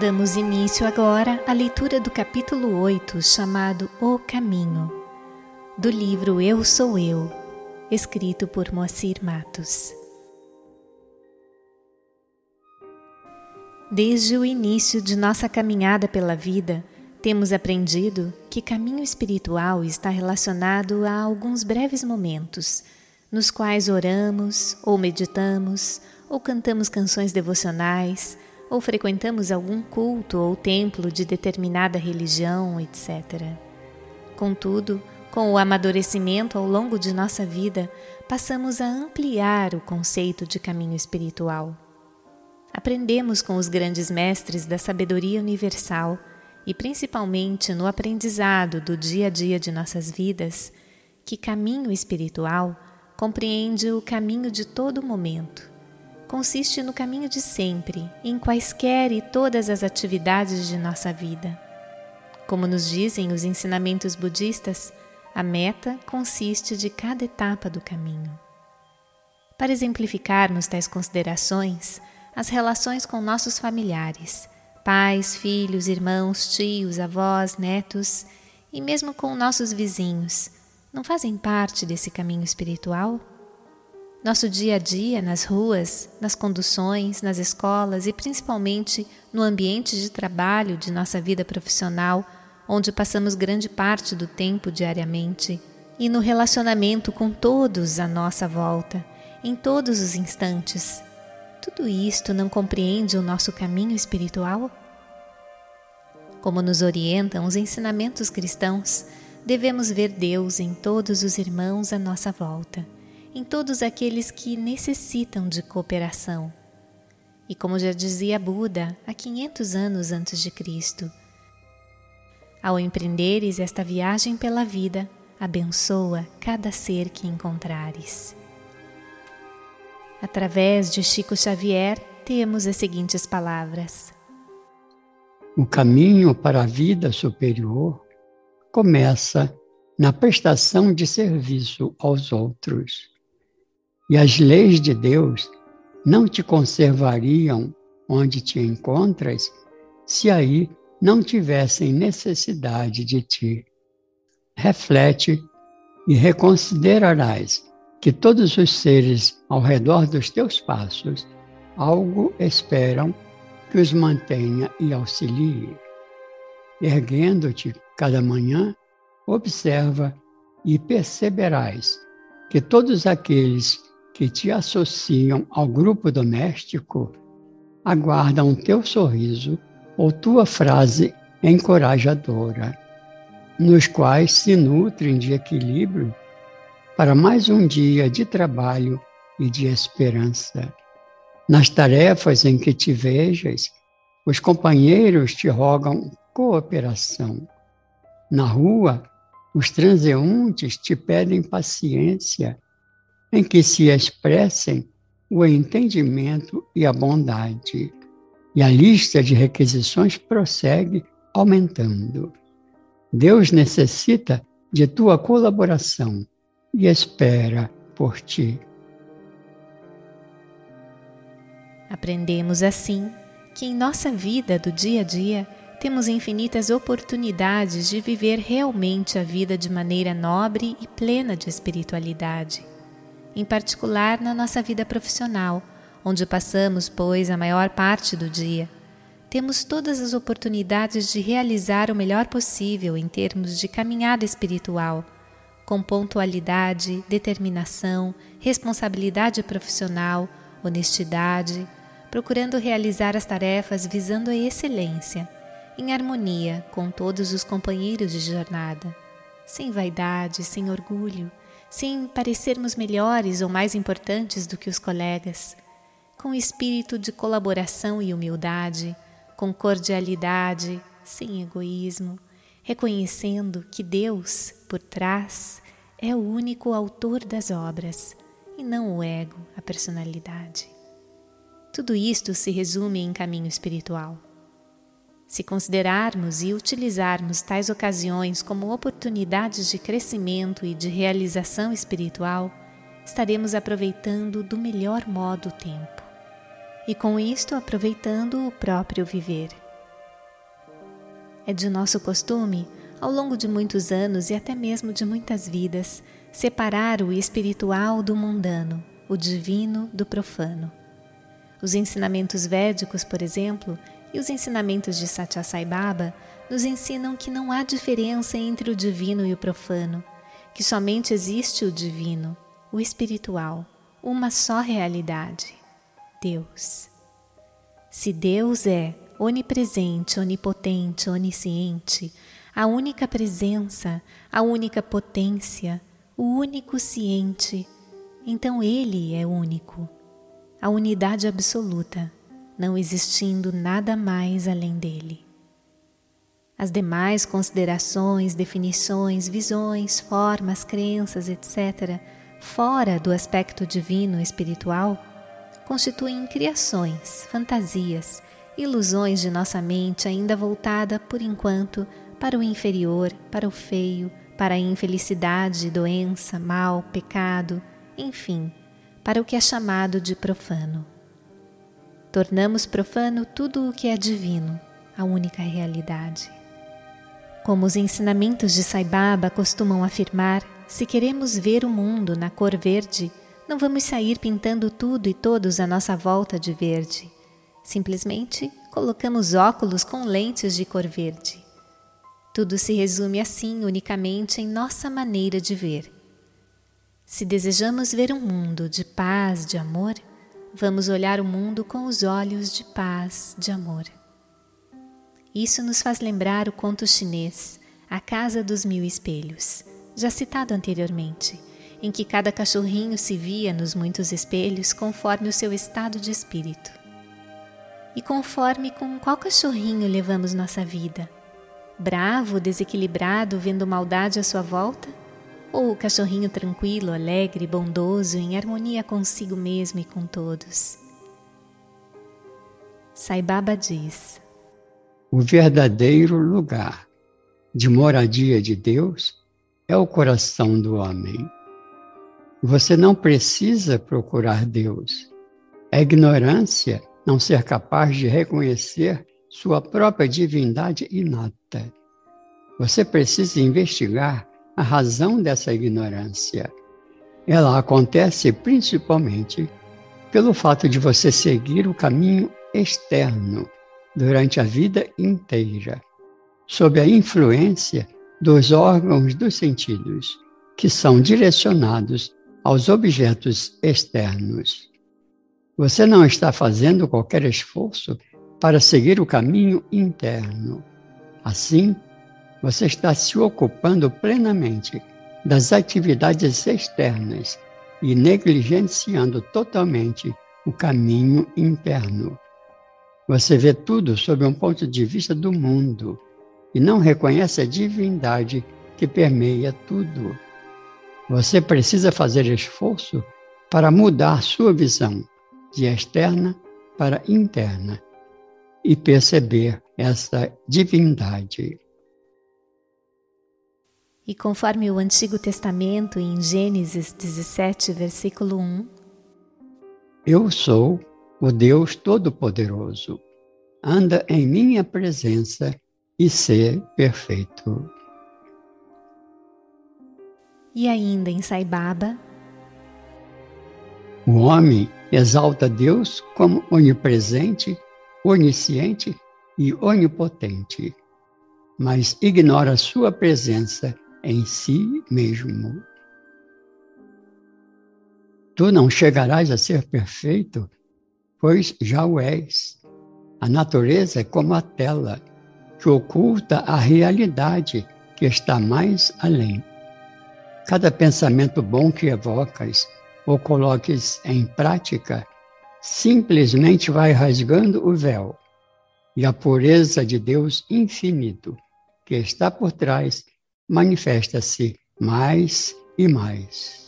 Damos início agora à leitura do capítulo 8, chamado O Caminho, do livro Eu Sou Eu, escrito por Moacir Matos. Desde o início de nossa caminhada pela vida, temos aprendido que caminho espiritual está relacionado a alguns breves momentos, nos quais oramos, ou meditamos, ou cantamos canções devocionais ou frequentamos algum culto ou templo de determinada religião, etc. Contudo, com o amadurecimento ao longo de nossa vida, passamos a ampliar o conceito de caminho espiritual. Aprendemos com os grandes mestres da sabedoria universal e, principalmente no aprendizado do dia a dia de nossas vidas, que caminho espiritual compreende o caminho de todo momento consiste no caminho de sempre, em quaisquer e todas as atividades de nossa vida. Como nos dizem os ensinamentos budistas, a meta consiste de cada etapa do caminho. Para exemplificarmos tais considerações, as relações com nossos familiares, pais, filhos, irmãos, tios, avós, netos e mesmo com nossos vizinhos, não fazem parte desse caminho espiritual? Nosso dia a dia nas ruas, nas conduções, nas escolas e principalmente no ambiente de trabalho de nossa vida profissional, onde passamos grande parte do tempo diariamente, e no relacionamento com todos à nossa volta, em todos os instantes. Tudo isto não compreende o nosso caminho espiritual? Como nos orientam os ensinamentos cristãos, devemos ver Deus em todos os irmãos à nossa volta em todos aqueles que necessitam de cooperação. E como já dizia Buda há 500 anos antes de Cristo, ao empreenderes esta viagem pela vida, abençoa cada ser que encontrares. Através de Chico Xavier, temos as seguintes palavras: O caminho para a vida superior começa na prestação de serviço aos outros e as leis de Deus não te conservariam onde te encontras se aí não tivessem necessidade de ti. Reflete e reconsiderarás que todos os seres ao redor dos teus passos algo esperam que os mantenha e auxilie. Erguendo-te cada manhã, observa e perceberás que todos aqueles que te associam ao grupo doméstico aguardam teu sorriso ou tua frase encorajadora, nos quais se nutrem de equilíbrio para mais um dia de trabalho e de esperança. Nas tarefas em que te vejas, os companheiros te rogam cooperação. Na rua, os transeuntes te pedem paciência em que se expressem o entendimento e a bondade. E a lista de requisições prossegue aumentando. Deus necessita de tua colaboração e espera por ti. Aprendemos assim que em nossa vida do dia a dia temos infinitas oportunidades de viver realmente a vida de maneira nobre e plena de espiritualidade em particular na nossa vida profissional, onde passamos, pois, a maior parte do dia. Temos todas as oportunidades de realizar o melhor possível em termos de caminhada espiritual, com pontualidade, determinação, responsabilidade profissional, honestidade, procurando realizar as tarefas visando a excelência, em harmonia com todos os companheiros de jornada, sem vaidade, sem orgulho sem parecermos melhores ou mais importantes do que os colegas, com espírito de colaboração e humildade, com cordialidade, sem egoísmo, reconhecendo que Deus, por trás, é o único autor das obras e não o ego, a personalidade. Tudo isto se resume em caminho espiritual. Se considerarmos e utilizarmos tais ocasiões como oportunidades de crescimento e de realização espiritual, estaremos aproveitando do melhor modo o tempo. E com isto aproveitando o próprio viver, É de nosso costume, ao longo de muitos anos e até mesmo de muitas vidas, separar o espiritual do mundano, o divino do profano. Os ensinamentos védicos, por exemplo, e os ensinamentos de Satya Sai Baba nos ensinam que não há diferença entre o divino e o profano, que somente existe o divino, o espiritual, uma só realidade: Deus. Se Deus é onipresente, onipotente, onisciente, a única presença, a única potência, o único ciente, então Ele é único, a unidade absoluta, não existindo nada mais além dele. As demais considerações, definições, visões, formas, crenças, etc., fora do aspecto divino espiritual, constituem criações, fantasias, ilusões de nossa mente ainda voltada, por enquanto, para o inferior, para o feio, para a infelicidade, doença, mal, pecado, enfim, para o que é chamado de profano. Tornamos profano tudo o que é divino, a única realidade. Como os ensinamentos de Sai Baba costumam afirmar, se queremos ver o mundo na cor verde, não vamos sair pintando tudo e todos à nossa volta de verde. Simplesmente colocamos óculos com lentes de cor verde. Tudo se resume assim unicamente em nossa maneira de ver. Se desejamos ver um mundo de paz, de amor, vamos olhar o mundo com os olhos de paz, de amor. Isso nos faz lembrar o conto chinês A Casa dos Mil Espelhos, já citado anteriormente em que cada cachorrinho se via nos muitos espelhos conforme o seu estado de espírito. E conforme com qual cachorrinho levamos nossa vida? Bravo, desequilibrado, vendo maldade à sua volta? Ou o cachorrinho tranquilo, alegre, bondoso, em harmonia consigo mesmo e com todos? Sai Baba diz: O verdadeiro lugar de moradia de Deus é o coração do homem. Você não precisa procurar Deus. É ignorância não ser capaz de reconhecer sua própria divindade inata. Você precisa investigar a razão dessa ignorância. Ela acontece principalmente pelo fato de você seguir o caminho externo durante a vida inteira, sob a influência dos órgãos dos sentidos, que são direcionados aos objetos externos. Você não está fazendo qualquer esforço para seguir o caminho interno. Assim, você está se ocupando plenamente das atividades externas e negligenciando totalmente o caminho interno. Você vê tudo sob um ponto de vista do mundo e não reconhece a divindade que permeia tudo. Você precisa fazer esforço para mudar sua visão de externa para interna e perceber essa divindade. E conforme o Antigo Testamento, em Gênesis 17, versículo 1, Eu sou o Deus Todo-Poderoso. Anda em minha presença e ser perfeito. E ainda em Saibaba, o homem exalta Deus como onipresente, onisciente e onipotente, mas ignora sua presença em si mesmo. Tu não chegarás a ser perfeito, pois já o és. A natureza é como a tela que oculta a realidade que está mais além. Cada pensamento bom que evocas ou coloques em prática simplesmente vai rasgando o véu e a pureza de Deus infinito que está por trás manifesta-se mais e mais.